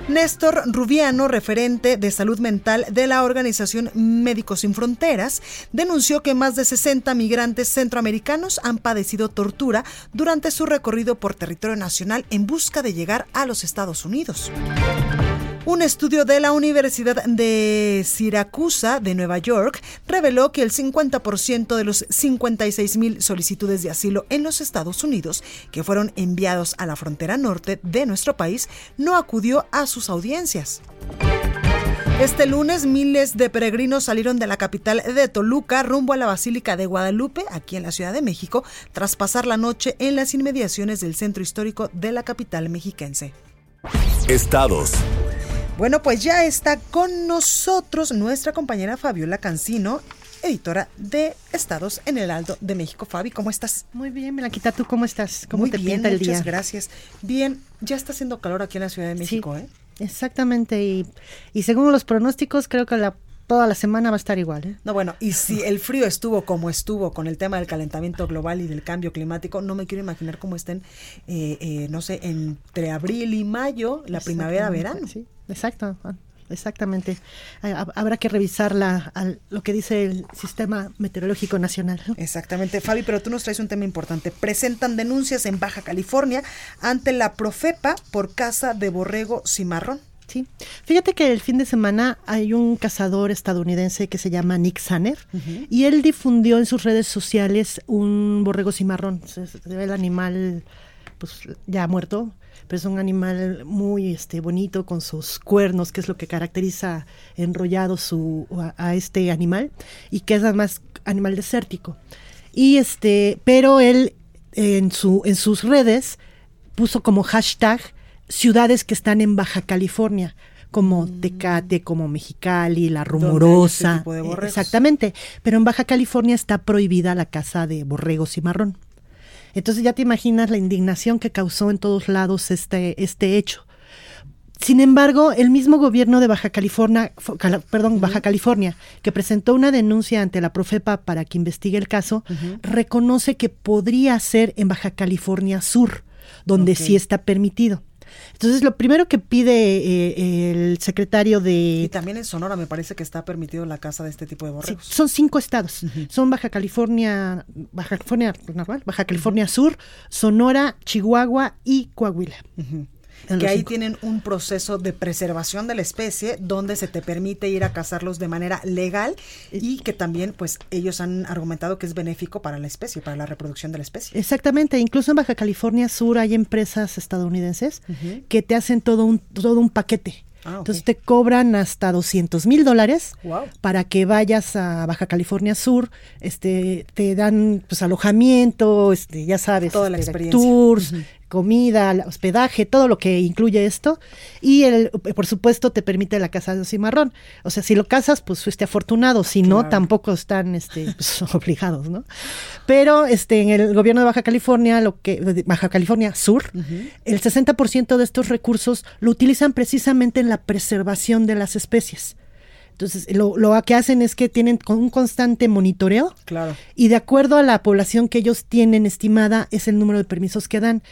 Néstor Rubiano, referente de salud mental de la organización Médicos Sin Fronteras, denunció que más de 60 migrantes centroamericanos han padecido tortura durante su recorrido por territorio nacional en busca de llegar a los Estados Unidos. Un estudio de la Universidad de Siracusa de Nueva York reveló que el 50% de los 56 mil solicitudes de asilo en los Estados Unidos que fueron enviados a la frontera norte de nuestro país no acudió a sus audiencias. Este lunes miles de peregrinos salieron de la capital de Toluca rumbo a la Basílica de Guadalupe, aquí en la Ciudad de México, tras pasar la noche en las inmediaciones del centro histórico de la capital mexiquense. Estados. Bueno, pues ya está con nosotros nuestra compañera Fabiola Cancino, editora de Estados en el Aldo de México. Fabi, ¿cómo estás? Muy bien, Melanquita, ¿tú cómo estás? ¿Cómo Muy te bien, pinta el día? Muchas gracias. Bien, ya está haciendo calor aquí en la Ciudad de México, ¿eh? Exactamente, y, y según los pronósticos, creo que la toda la semana va a estar igual. ¿eh? No, bueno, y si el frío estuvo como estuvo con el tema del calentamiento global y del cambio climático, no me quiero imaginar cómo estén, eh, eh, no sé, entre abril y mayo, la primavera-verano. Sí, exacto. Exactamente. Habrá que revisar la, lo que dice el Sistema Meteorológico Nacional. Exactamente, Fabi, pero tú nos traes un tema importante. Presentan denuncias en Baja California ante la Profepa por caza de borrego cimarrón. Sí. Fíjate que el fin de semana hay un cazador estadounidense que se llama Nick Sanner y él difundió en sus redes sociales un borrego cimarrón. el animal pues ya muerto, pero es un animal muy este bonito con sus cuernos, que es lo que caracteriza enrollado su a, este animal y que es además animal desértico. Y este, pero él en su en sus redes puso como hashtag ciudades que están en Baja California como mm. Tecate, como Mexicali, La este Rumorosa. exactamente. Pero en Baja California está prohibida la caza de borregos y marrón. Entonces ya te imaginas la indignación que causó en todos lados este, este hecho. Sin embargo, el mismo gobierno de Baja California, perdón, Baja California, que presentó una denuncia ante la Profepa para que investigue el caso, reconoce que podría ser en Baja California Sur, donde sí está permitido. Entonces, lo primero que pide eh, el secretario de... Y también en Sonora me parece que está permitido la casa de este tipo de borregos. son cinco estados. Son Baja California, Baja California, Baja California Sur, Sonora, Chihuahua y Coahuila que ahí tienen un proceso de preservación de la especie donde se te permite ir a cazarlos de manera legal y que también pues ellos han argumentado que es benéfico para la especie, para la reproducción de la especie. Exactamente, incluso en Baja California Sur hay empresas estadounidenses que te hacen todo un, todo un paquete. Ah, Entonces te cobran hasta 200 mil dólares para que vayas a Baja California Sur, este, te dan pues alojamiento, este, ya sabes, Toda la este, experiencia. tours, comida, hospedaje, todo lo que incluye esto. Y el, por supuesto te permite la casa de cimarrón. O sea, si lo casas, pues fuiste afortunado. Si no, tampoco están este, pues, obligados, ¿no? Pero este, en el gobierno de Baja California, lo que, Baja California Sur, el 60% de estos recursos lo utilizan precisamente en la preservación de las especies. Entonces, lo, lo, que hacen es que tienen un constante monitoreo. Claro. Y de acuerdo a la población que ellos tienen estimada, es el número de permisos que dan.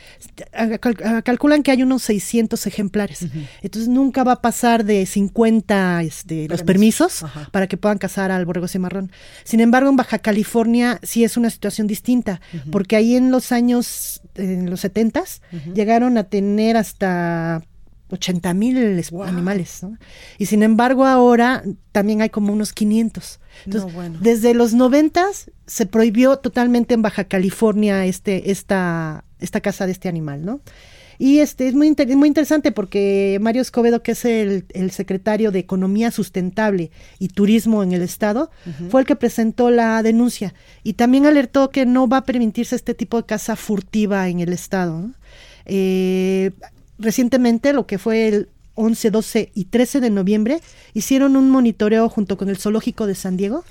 Calculan que hay unos 600 ejemplares. Entonces, nunca va a pasar de 50 este, los permisos para que puedan cazar al borrego cimarrón. Sin embargo, en Baja California sí es una situación distinta, porque ahí en los años, en los 70 llegaron a tener hasta 80 mil animales, Y sin embargo ahora también hay como unos 500. Entonces, desde los 90 se prohibió totalmente en Baja California este, esta, esta caza de este animal, ¿no? Y este es muy, muy interesante porque Mario Escobedo, que es el, secretario de Economía Sustentable y Turismo en el Estado, fue el que presentó la denuncia y también alertó que no va a permitirse este tipo de caza furtiva en el Estado. Eh, recientemente, lo que fue el 11, 12 y 13 de noviembre, hicieron un monitoreo junto con el Zoológico de San Diego,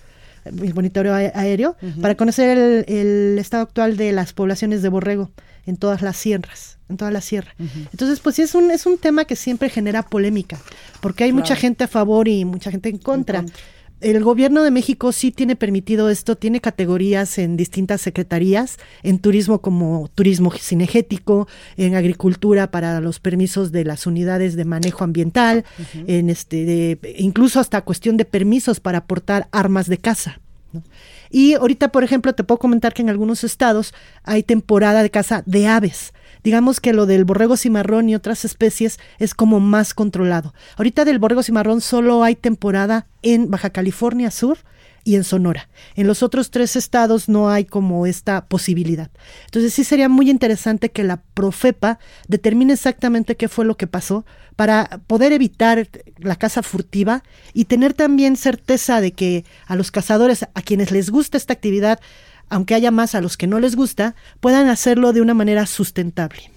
el monitoreo aéreo, para conocer el, estado actual de las poblaciones de borrego en todas las sierras, en toda la sierra. Entonces, pues sí, es un, es un tema que siempre genera polémica, porque hay mucha gente a favor y mucha gente en contra el gobierno de México sí tiene permitido esto, tiene categorías en distintas secretarías, en turismo como turismo cinegético, en agricultura para los permisos de las unidades de manejo ambiental, en este, incluso hasta cuestión de permisos para aportar armas de caza. Y ahorita, por ejemplo, te puedo comentar que en algunos estados hay temporada de caza de aves digamos que lo del borrego cimarrón y otras especies es como más controlado. Ahorita del borrego cimarrón solo hay temporada en Baja California Sur y en Sonora. En los otros tres estados no hay como esta posibilidad. Entonces sí sería muy interesante que la Profepa determine exactamente qué fue lo que pasó para poder evitar la caza furtiva y tener también certeza de que a los cazadores, a quienes les gusta esta actividad, aunque haya más a los que no les gusta, puedan hacerlo de una manera sustentable.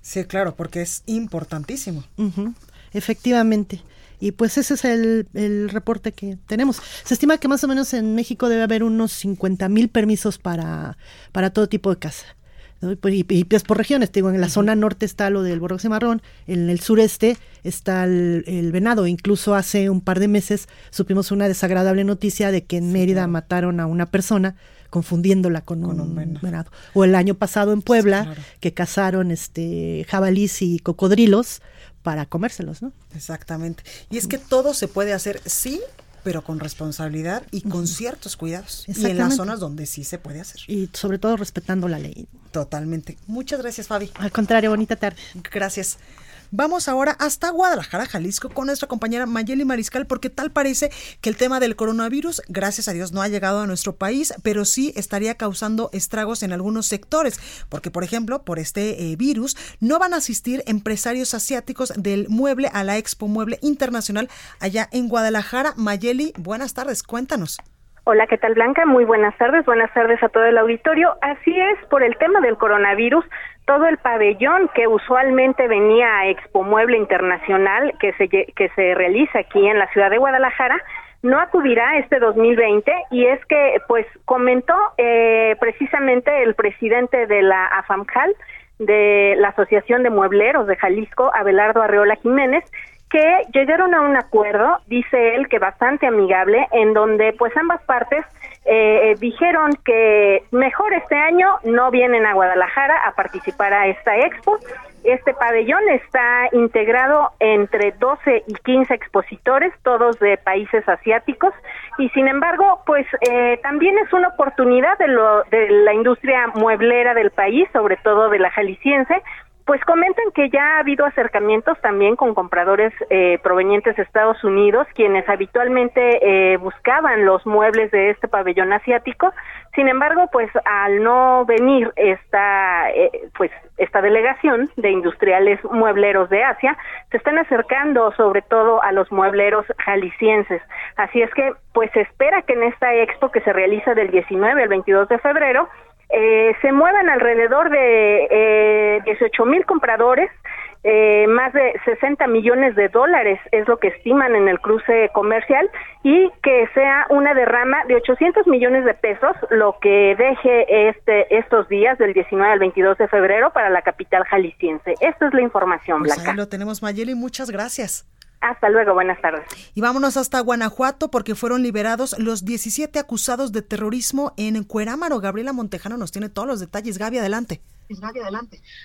Sí, claro, porque es importantísimo. Efectivamente. Y pues ese es el, reporte que tenemos. Se estima que más o menos en México debe haber unos 50 mil permisos para, para todo tipo de caza. Pues, y, pues por regiones, digo, en la zona norte está lo del borrego marrón, en el sureste está el, venado. Incluso hace un par de meses supimos una desagradable noticia de que en Mérida mataron a una persona confundiéndola con, un, venado. O el año pasado en Puebla, que cazaron este jabalís y cocodrilos para comérselos, ¿no? Exactamente. Y es que todo se puede hacer, sí, pero con responsabilidad y con ciertos cuidados. Y en las zonas donde sí se puede hacer. Y sobre todo respetando la ley. Totalmente. Muchas gracias, Fabi. Al contrario, bonita tarde. Gracias. Vamos ahora hasta Guadalajara, Jalisco, con nuestra compañera Mayeli Mariscal, porque tal parece que el tema del coronavirus, gracias a Dios, no ha llegado a nuestro país, pero sí estaría causando estragos en algunos sectores, porque, por ejemplo, por este eh, virus, no van a asistir empresarios asiáticos del mueble a la Expo Mueble Internacional allá en Guadalajara. Mayeli, buenas tardes, cuéntanos. Hola, ¿qué tal Blanca? Muy buenas tardes, buenas tardes a todo el auditorio. Así es, por el tema del coronavirus, todo el pabellón que usualmente venía a Expo Mueble Internacional, que se, que se realiza aquí en la ciudad de Guadalajara, no acudirá este 2020 y es que, pues, comentó eh, precisamente el presidente de la AFAMJAL, de la Asociación de Muebleros de Jalisco, Abelardo Arreola Jiménez, que llegaron a un acuerdo, dice él, que bastante amigable, en donde pues ambas partes eh, dijeron que mejor este año no vienen a Guadalajara a participar a esta expo. Este pabellón está integrado entre 12 y 15 expositores, todos de países asiáticos, y sin embargo, pues eh, también es una oportunidad de, lo, de la industria mueblera del país, sobre todo de la jalisciense, pues comentan que ya ha habido acercamientos también con compradores eh, provenientes de Estados Unidos, quienes habitualmente eh, buscaban los muebles de este pabellón asiático. Sin embargo, pues al no venir esta, eh, pues esta delegación de industriales muebleros de Asia, se están acercando sobre todo a los muebleros jaliscienses. Así es que, pues se espera que en esta expo que se realiza del 19 al 22 de febrero, eh, se muevan alrededor de eh, 18 mil compradores, eh, más de 60 millones de dólares es lo que estiman en el cruce comercial y que sea una derrama de 800 millones de pesos, lo que deje este estos días del 19 al 22 de febrero para la capital jalisciense. Esta es la información, Pues Blanca. ahí lo tenemos, Mayeli, muchas gracias. Hasta luego, buenas tardes. Y vámonos hasta Guanajuato porque fueron liberados los 17 acusados de terrorismo en Cuerámaro. Gabriela Montejano nos tiene todos los detalles. Gaby, adelante.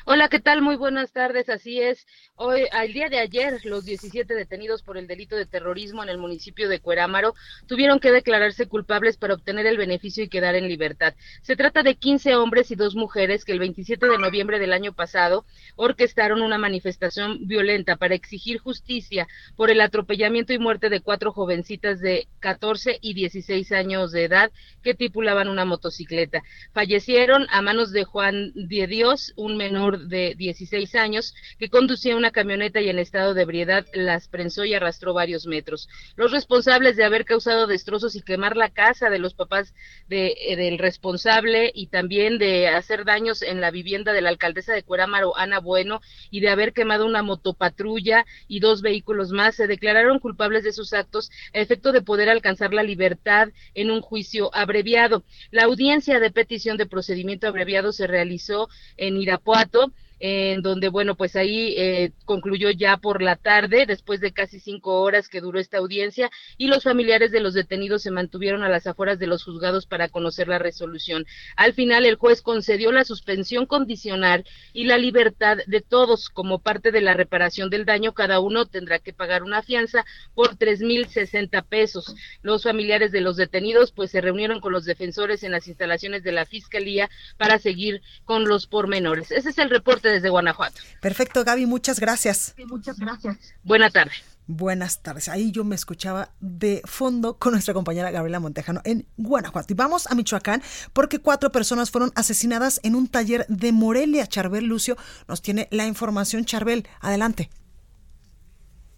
Hola, ¿qué tal? Muy buenas tardes. Así es. Hoy, al día de ayer, los 17 detenidos por el delito de terrorismo en el municipio de Cuerámaro tuvieron que declararse culpables para obtener el beneficio y quedar en libertad. Se trata de 15 hombres y dos mujeres que el 27 de noviembre del año pasado orquestaron una manifestación violenta para exigir justicia por el atropellamiento y muerte de cuatro jovencitas de 14 y 16 años de edad que tripulaban una motocicleta. Fallecieron a manos de Juan de Dios, un menor de 16 años, que conducía una camioneta y en estado de ebriedad las prensó y arrastró varios metros. Los responsables de haber causado destrozos y quemar la casa de los papás de, eh, del responsable y también de hacer daños en la vivienda de la alcaldesa de Cuerámaro, Ana Bueno, y de haber quemado una motopatrulla y dos vehículos más, se declararon culpables de sus actos a efecto de poder alcanzar la libertad en un juicio abreviado. La audiencia de petición de procedimiento abreviado se realizó en Irapuato en donde, bueno, pues ahí eh, concluyó ya por la tarde, después de casi cinco horas que duró esta audiencia, y los familiares de los detenidos se mantuvieron a las afueras de los juzgados para conocer la resolución. Al final, el juez concedió la suspensión condicional y la libertad de todos como parte de la reparación del daño. Cada uno tendrá que pagar una fianza por tres mil sesenta pesos. Los familiares de los detenidos, pues, se reunieron con los defensores en las instalaciones de la fiscalía para seguir con los pormenores. Ese es el reporte desde Guanajuato. Perfecto, Gaby, muchas gracias. muchas gracias. Buena tarde. Buenas tardes. Ahí yo me escuchaba de fondo con nuestra compañera Gabriela Montejano en Guanajuato. Y vamos a Michoacán porque cuatro personas fueron asesinadas en un taller de Morelia. Charbel Lucio nos tiene la información. Charbel, adelante.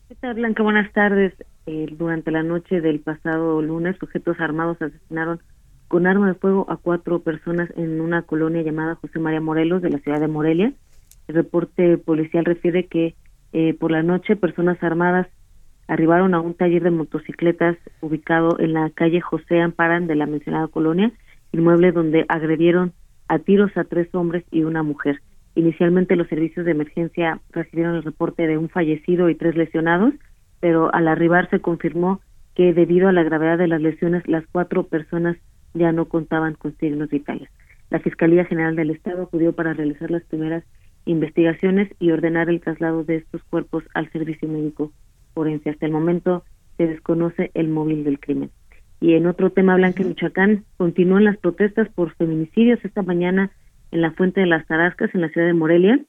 ¿Qué tal, Blanca? Buenas tardes. Eh, durante la noche del pasado lunes, sujetos armados asesinaron con arma de fuego a cuatro personas en una colonia llamada José María Morelos de la ciudad de Morelia. El reporte policial refiere que eh, por la noche personas armadas arribaron a un taller de motocicletas ubicado en la calle José Amparan de la mencionada colonia, inmueble donde agredieron a tiros a tres hombres y una mujer. Inicialmente los servicios de emergencia recibieron el reporte de un fallecido y tres lesionados, pero al arribar se confirmó que debido a la gravedad de las lesiones las cuatro personas ya no contaban con signos vitales. La Fiscalía General del Estado acudió para realizar las primeras investigaciones y ordenar el traslado de estos cuerpos al servicio médico forense. Hasta el momento se desconoce el móvil del crimen. Y en otro tema, Blanca, Michoacán, continúan las protestas por feminicidios. Esta mañana en la Fuente de las Tarascas, en la ciudad de Morelia,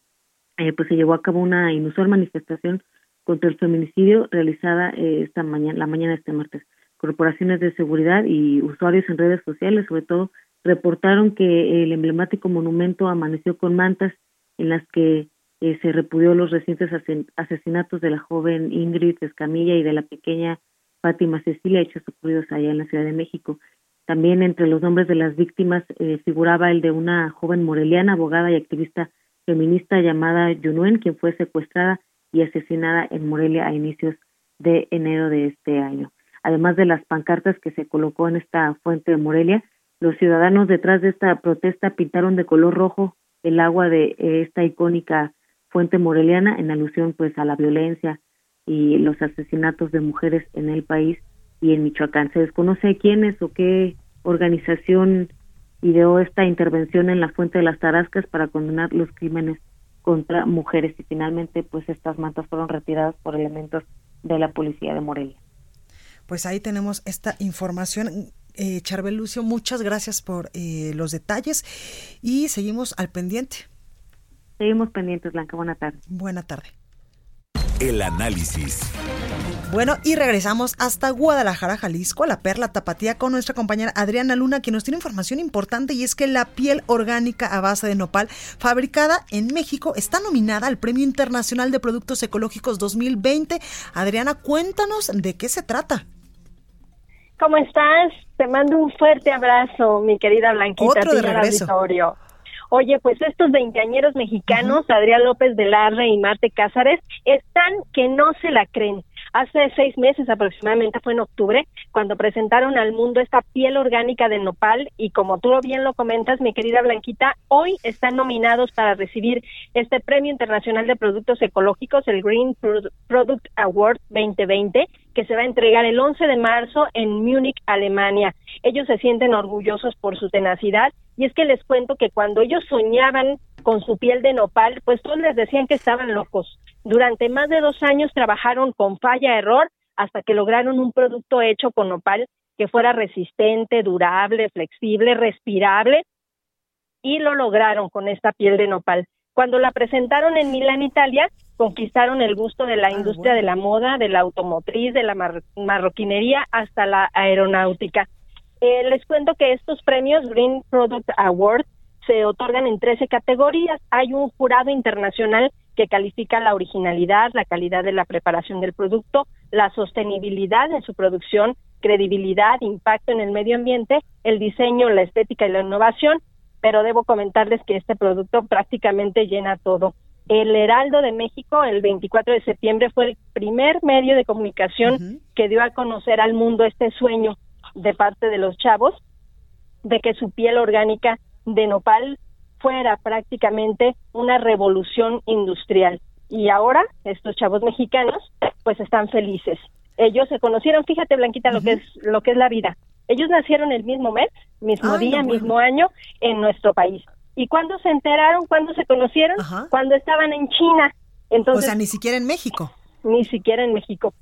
eh, pues se llevó a cabo una inusual manifestación contra el feminicidio realizada eh, esta mañana, la mañana de este martes. Corporaciones de seguridad y usuarios en redes sociales, sobre todo, reportaron que el emblemático monumento amaneció con mantas en las que eh, se repudió los recientes asesinatos de la joven Ingrid Escamilla y de la pequeña Fátima Cecilia, hechos ocurridos allá en la Ciudad de México. También entre los nombres de las víctimas eh, figuraba el de una joven moreliana, abogada y activista feminista llamada Yunuen, quien fue secuestrada y asesinada en Morelia a inicios de enero de este año. Además de las pancartas que se colocó en esta fuente de Morelia, los ciudadanos detrás de esta protesta pintaron de color rojo el agua de esta icónica fuente moreliana en alusión pues a la violencia y los asesinatos de mujeres en el país y en Michoacán. Se desconoce quiénes o qué organización ideó esta intervención en la Fuente de las Tarascas para condenar los crímenes contra mujeres y finalmente pues estas mantas fueron retiradas por elementos de la policía de Morelia. Pues ahí tenemos esta información. Eh, Charbel Lucio, muchas gracias por eh, los detalles y seguimos al pendiente. Seguimos pendientes, Blanca. Buena tarde. Buena tarde. El análisis. Bueno, y regresamos hasta Guadalajara, Jalisco, a la Perla Tapatía, con nuestra compañera Adriana Luna, que nos tiene información importante y es que la piel orgánica a base de nopal, fabricada en México, está nominada al Premio Internacional de Productos Ecológicos 2020. Adriana, cuéntanos de qué se trata. ¿Cómo estás? Te mando un fuerte abrazo, mi querida Blanquita. Otro de regreso. Oye, pues estos veinteañeros mexicanos, Adrián López de Larre y Marte Cázares, están que no se la creen. Hace seis meses aproximadamente, fue en octubre, cuando presentaron al mundo esta piel orgánica de nopal y como tú bien lo comentas, mi querida Blanquita, hoy están nominados para recibir este Premio Internacional de Productos Ecológicos, el Green Product Award 2020, que se va a entregar el 11 de marzo en Múnich, Alemania. Ellos se sienten orgullosos por su tenacidad y es que les cuento que cuando ellos soñaban con su piel de nopal, pues todos les decían que estaban locos. Durante más de dos años trabajaron con falla-error hasta que lograron un producto hecho con nopal que fuera resistente, durable, flexible, respirable y lo lograron con esta piel de nopal. Cuando la presentaron en Milán, Italia, conquistaron el gusto de la ah, industria de la moda, de la automotriz, de la marroquinería hasta la aeronáutica. Eh, les cuento que estos premios Green Product Award se otorgan en 13 categorías. Hay un jurado internacional que califica la originalidad, la calidad de la preparación del producto, la sostenibilidad en su producción, credibilidad, impacto en el medio ambiente, el diseño, la estética y la innovación, pero debo comentarles que este producto prácticamente llena todo. El Heraldo de México, el 24 de septiembre, fue el primer medio de comunicación que dio a conocer al mundo este sueño de parte de los chavos de que su piel orgánica de nopal fuera prácticamente una revolución industrial. Y ahora estos chavos mexicanos pues están felices. Ellos se conocieron, fíjate Blanquita lo que es lo que es la vida. Ellos nacieron el mismo mes, mismo día, mismo año en nuestro país. ¿Y cuándo se enteraron? ¿Cuándo se conocieron? Cuando estaban en China. Entonces, o sea, ni siquiera en México. Ni siquiera en México.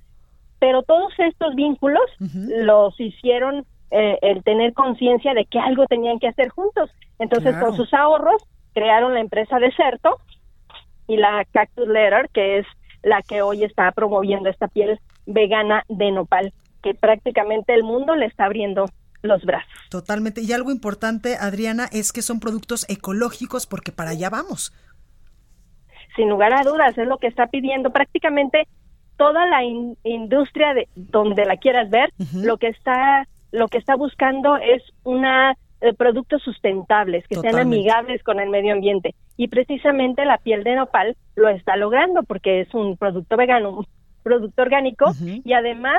Pero todos estos vínculos los hicieron eh, el tener conciencia de que algo tenían que hacer juntos. Entonces, con sus ahorros, crearon la empresa Deserto y la Cactus Letter, que es la que hoy está promoviendo esta piel vegana de nopal, que prácticamente el mundo le está abriendo los brazos. Totalmente. Y algo importante, Adriana, es que son productos ecológicos porque para allá vamos. Sin lugar a dudas, es lo que está pidiendo prácticamente toda la industria de donde la quieras ver, lo que está lo que está buscando es una eh, productos sustentables que sean amigables con el medio ambiente y precisamente la piel de nopal lo está logrando porque es un producto vegano, un producto orgánico y además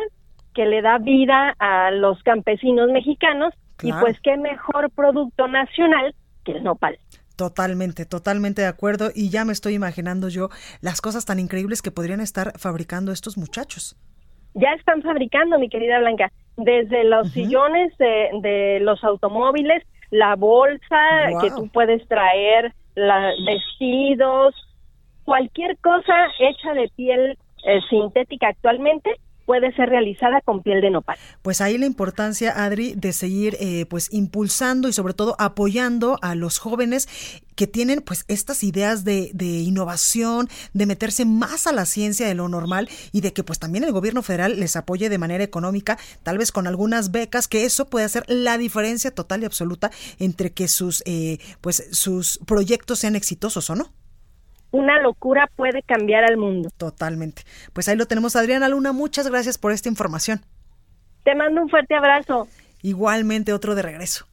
que le da vida a los campesinos mexicanos y pues qué mejor producto nacional que el nopal. Totalmente, totalmente de acuerdo. Y ya me estoy imaginando yo las cosas tan increíbles que podrían estar fabricando estos muchachos. Ya están fabricando, mi querida Blanca, desde los sillones de, los automóviles, la bolsa que tú puedes traer, la, vestidos, cualquier cosa hecha de piel eh, sintética actualmente puede ser realizada con piel de nopal. Pues ahí la importancia, Adri, de seguir eh, pues impulsando y sobre todo apoyando a los jóvenes que tienen pues estas ideas de, de, innovación, de meterse más a la ciencia de lo normal y de que pues también el gobierno federal les apoye de manera económica, tal vez con algunas becas, que eso puede hacer la diferencia total y absoluta entre que sus eh, pues sus proyectos sean exitosos o no una locura puede cambiar al mundo. Totalmente. Pues ahí lo tenemos, Adriana Luna. Muchas gracias por esta información. Te mando un fuerte abrazo. Igualmente otro de regreso.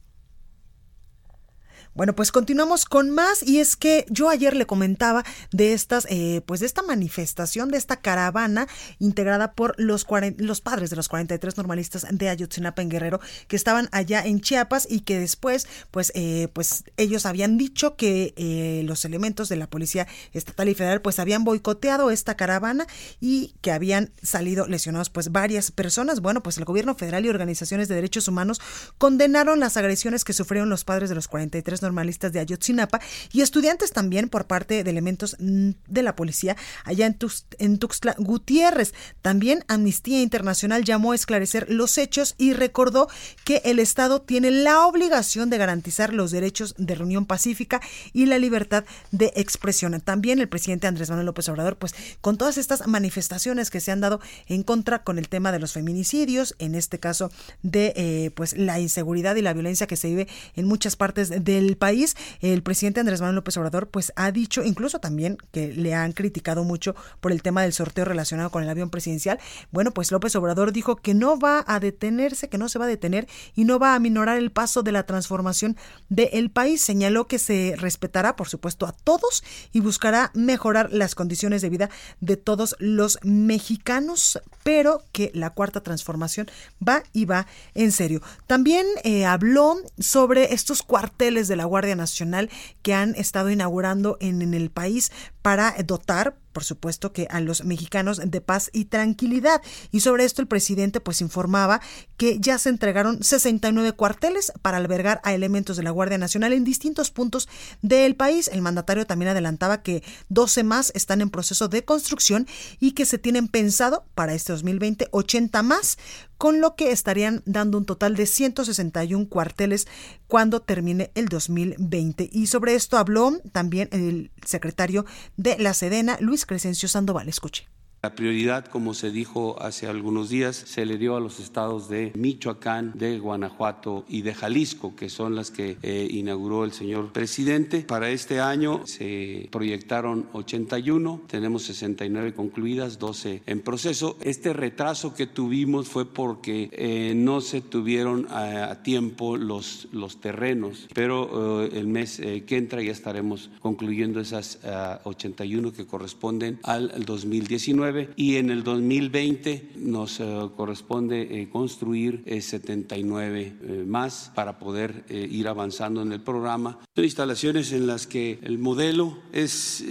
Bueno, pues continuamos con más y es que yo ayer le comentaba de estas, eh, pues de esta manifestación, de esta caravana integrada por los, los padres de los 43 normalistas de Ayotzinapa en Guerrero que estaban allá en Chiapas y que después, pues, eh, pues ellos habían dicho que eh, los elementos de la policía estatal y federal, pues habían boicoteado esta caravana y que habían salido lesionados, pues varias personas. Bueno, pues el gobierno federal y organizaciones de derechos humanos condenaron las agresiones que sufrieron los padres de los 43 normalistas de Ayotzinapa y estudiantes también por parte de elementos de la policía allá en, en Tuxtla Gutiérrez. También Amnistía Internacional llamó a esclarecer los hechos y recordó que el Estado tiene la obligación de garantizar los derechos de reunión pacífica y la libertad de expresión. También el presidente Andrés Manuel López Obrador, pues con todas estas manifestaciones que se han dado en contra con el tema de los feminicidios, en este caso de eh, pues la inseguridad y la violencia que se vive en muchas partes del país. El presidente Andrés Manuel López Obrador pues ha dicho incluso también que le han criticado mucho por el tema del sorteo relacionado con el avión presidencial. Bueno, pues López Obrador dijo que no va a detenerse, que no se va a detener y no va a minorar el paso de la transformación del país. Señaló que se respetará, por supuesto, a todos y buscará mejorar las condiciones de vida de todos los mexicanos, pero que la cuarta transformación va y va en serio. También eh, habló sobre estos cuarteles de la Guardia Nacional que han estado inaugurando en, en el país para dotar por supuesto que a los mexicanos de paz y tranquilidad. Y sobre esto el presidente pues informaba que ya se entregaron 69 cuarteles para albergar a elementos de la Guardia Nacional en distintos puntos del país. El mandatario también adelantaba que 12 más están en proceso de construcción y que se tienen pensado para este 2020 80 más con lo que estarían dando un total de 161 cuarteles cuando termine el 2020. Y sobre esto habló también el secretario de la Sedena, Luis Crescencio Sandoval. Escuche. La prioridad, como se dijo hace algunos días, se le dio a los estados de Michoacán, de Guanajuato y de Jalisco, que son las que eh, inauguró el señor presidente. Para este año se proyectaron 81, tenemos 69 concluidas, 12 en proceso. Este retraso que tuvimos fue porque eh, no se tuvieron a, tiempo los, los terrenos, pero eh, el mes que entra ya estaremos concluyendo esas 81 que corresponden al 2019 y en el 2020 nos eh, corresponde eh, construir 79 eh, más para poder ir avanzando en el programa. Son instalaciones en las que el modelo es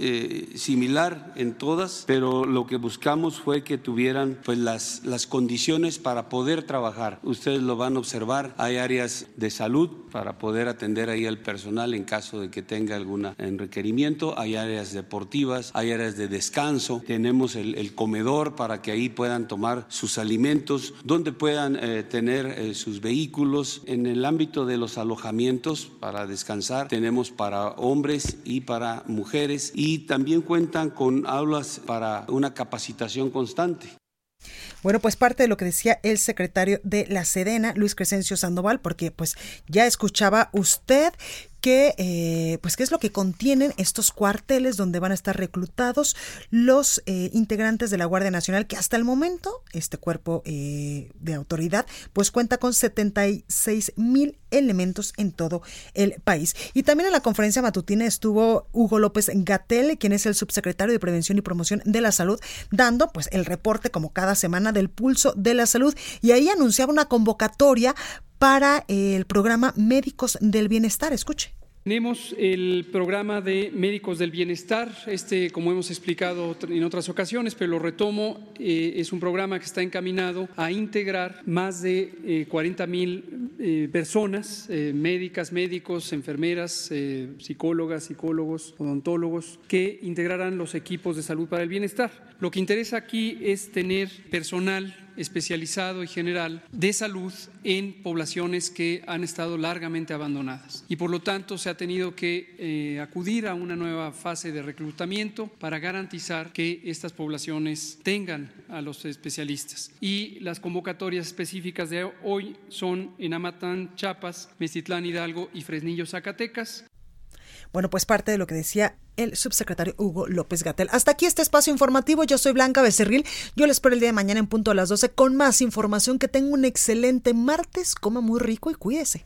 similar en todas, pero lo que buscamos fue que tuvieran pues las, las condiciones para poder trabajar. Ustedes lo van a observar, hay áreas de salud para poder atender ahí al personal en caso de que tenga algún requerimiento, hay áreas deportivas, hay áreas de descanso, tenemos el comedor para que ahí puedan tomar sus alimentos, donde puedan eh, tener eh, sus vehículos. En el ámbito de los alojamientos para descansar tenemos para hombres y para mujeres y también cuentan con aulas para una capacitación constante. Bueno, pues parte de lo que decía el secretario de la Sedena, Luis Crescencio Sandoval, porque pues ya escuchaba usted que, eh, pues, qué es lo que contienen estos cuarteles donde van a estar reclutados los eh, integrantes de la Guardia Nacional, que hasta el momento este cuerpo eh, de autoridad, pues cuenta con 76 mil elementos en todo el país. Y también en la conferencia matutina estuvo Hugo López Gatel, quien es el subsecretario de Prevención y Promoción de la Salud, dando pues el reporte como cada semana del pulso de la salud y ahí anunciaba una convocatoria para el programa Médicos del Bienestar. Escuche. Tenemos el programa de Médicos del Bienestar, este como hemos explicado en otras ocasiones, pero lo retomo, eh, es un programa que está encaminado a integrar más de 40 eh, mil eh, personas, médicas, médicos, enfermeras, psicólogas, psicólogos, odontólogos, que integrarán los equipos de salud para el bienestar. Lo que interesa aquí es tener personal especializado y general de salud en poblaciones que han estado largamente abandonadas. Y por lo tanto se ha tenido que eh, acudir a una nueva fase de reclutamiento para garantizar que estas poblaciones tengan a los especialistas. Y las convocatorias específicas de hoy son en Amatán, Chiapas, Mestitlán, Hidalgo y Fresnillo, Zacatecas. Bueno, pues parte de lo que decía el subsecretario Hugo López Gatel. Hasta aquí este espacio informativo. Yo soy Blanca Becerril. Yo les espero el día de mañana en punto a las 12 con más información. Que tenga un excelente martes. Coma muy rico y cuídese.